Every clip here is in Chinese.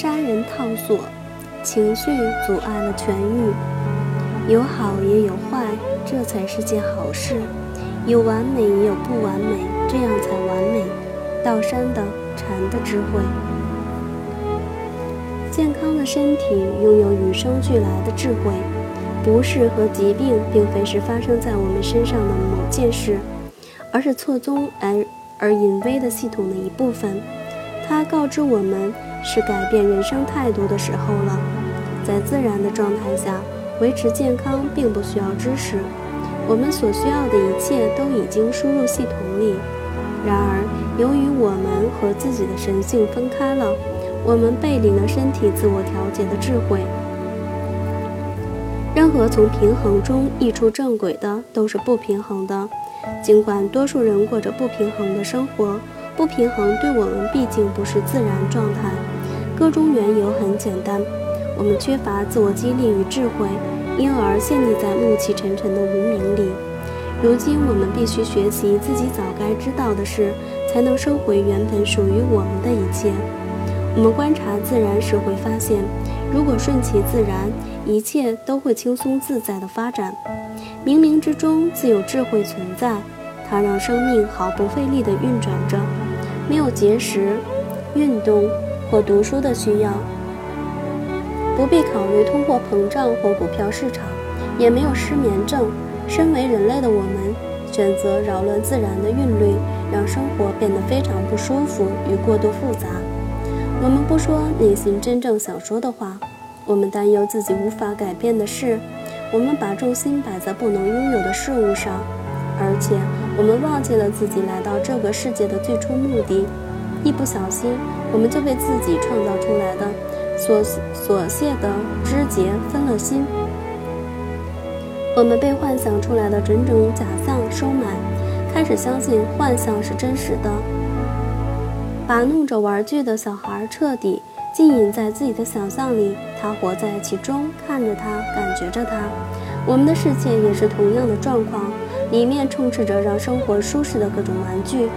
杀人套索，情绪阻碍了痊愈。有好也有坏，这才是件好事。有完美也有不完美，这样才完美。道山的禅的智慧，健康的身体拥有与生俱来的智慧。不适和疾病并非是发生在我们身上的某件事，而是错综而而隐微的系统的一部分。它告知我们是改变人生态度的时候了。在自然的状态下，维持健康并不需要知识，我们所需要的一切都已经输入系统里。然而，由于我们和自己的神性分开了，我们背离了身体自我调节的智慧。任何从平衡中溢出正轨的，都是不平衡的。尽管多数人过着不平衡的生活，不平衡对我们毕竟不是自然状态。个中缘由很简单，我们缺乏自我激励与智慧，因而陷溺在暮气沉沉的无名里。如今，我们必须学习自己早该知道的事，才能收回原本属于我们的一切。我们观察自然时会发现，如果顺其自然，一切都会轻松自在地发展。冥冥之中自有智慧存在，它让生命毫不费力地运转着。没有节食、运动或读书的需要，不必考虑通货膨胀或股票市场，也没有失眠症。身为人类的我们，选择扰乱自然的韵律，让生活变得非常不舒服与过度复杂。我们不说内心真正想说的话，我们担忧自己无法改变的事，我们把重心摆在不能拥有的事物上，而且我们忘记了自己来到这个世界的最初目的。一不小心，我们就被自己创造出来的所所屑的枝节分了心。我们被幻想出来的种种假象收买，开始相信幻象是真实的。把弄着玩具的小孩彻底浸淫在自己的想象里，他活在其中，看着他，感觉着他。我们的世界也是同样的状况，里面充斥着让生活舒适的各种玩具。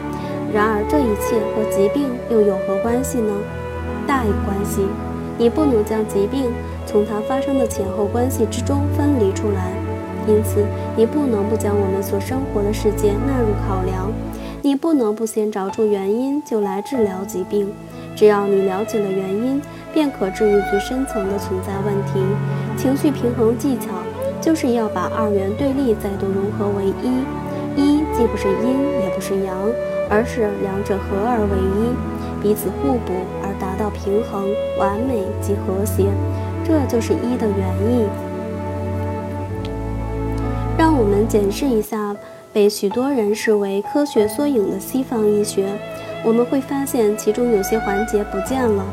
然而，这一切和疾病又有何关系呢？大有关系。你不能将疾病从它发生的前后关系之中分离出来，因此，你不能不将我们所生活的世界纳入考量。你不能不先找出原因就来治疗疾病，只要你了解了原因，便可治愈最深层的存在问题。情绪平衡技巧就是要把二元对立再度融合为一，一既不是阴也不是阳，而是两者合而为一，彼此互补而达到平衡、完美及和谐，这就是一的原意。让我们检视一下。被许多人视为科学缩影的西方医学，我们会发现其中有些环节不见了。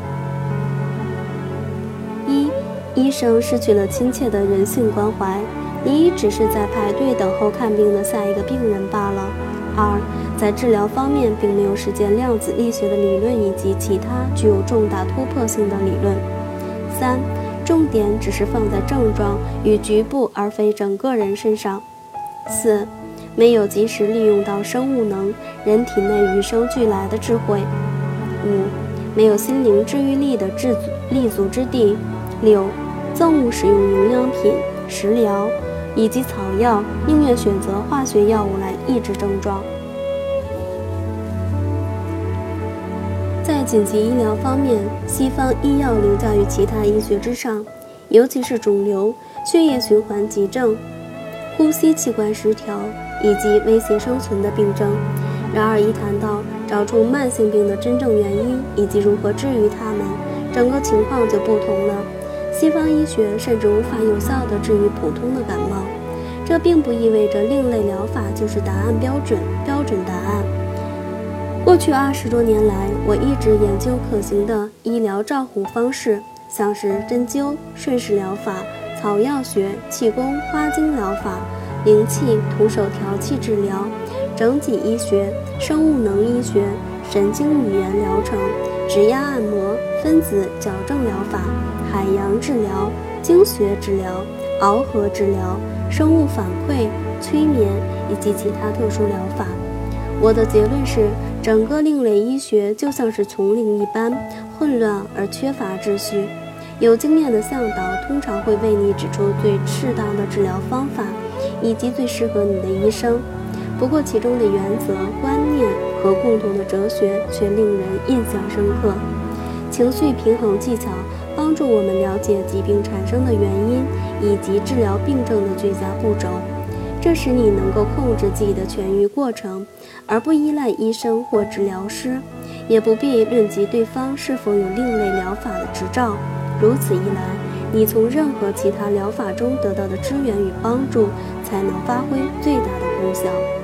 医生失去了亲切的人性关怀，你只是在排队等候看病的下一个病人罢了。二，在治疗方面并没有实践量子力学的理论以及其他具有重大突破性的理论。三，重点只是放在症状与局部而非整个人身上。四。没有及时利用到生物能，人体内与生俱来的智慧。五，没有心灵治愈力的治立足之地。六，憎恶使用营养品、食疗以及草药，宁愿选择化学药物来抑制症状。在紧急医疗方面，西方医药凌驾于其他医学之上，尤其是肿瘤、血液循环急症、呼吸器官失调。以及威胁生存的病症。然而，一谈到找出慢性病的真正原因以及如何治愈它们，整个情况就不同了。西方医学甚至无法有效地治愈普通的感冒。这并不意味着另类疗法就是答案标准标准答案。过去二十多年来，我一直研究可行的医疗照护方式，像是针灸、顺势疗法、草药学、气功、花精疗法。灵气、徒手调气治疗、整体医学、生物能医学、神经语言疗程、指压按摩、分子矫正疗法、海洋治疗、经血治疗、螯合治疗、生物反馈、催眠以及其他特殊疗法。我的结论是，整个另类医学就像是丛林一般混乱而缺乏秩序。有经验的向导通常会为你指出最适当的治疗方法，以及最适合你的医生。不过，其中的原则、观念和共同的哲学却令人印象深刻。情绪平衡技巧帮助我们了解疾病产生的原因以及治疗病症的最佳步骤，这使你能够控制自己的痊愈过程，而不依赖医生或治疗师，也不必论及对方是否有另类疗法的执照。如此一来，你从任何其他疗法中得到的支援与帮助才能发挥最大的功效。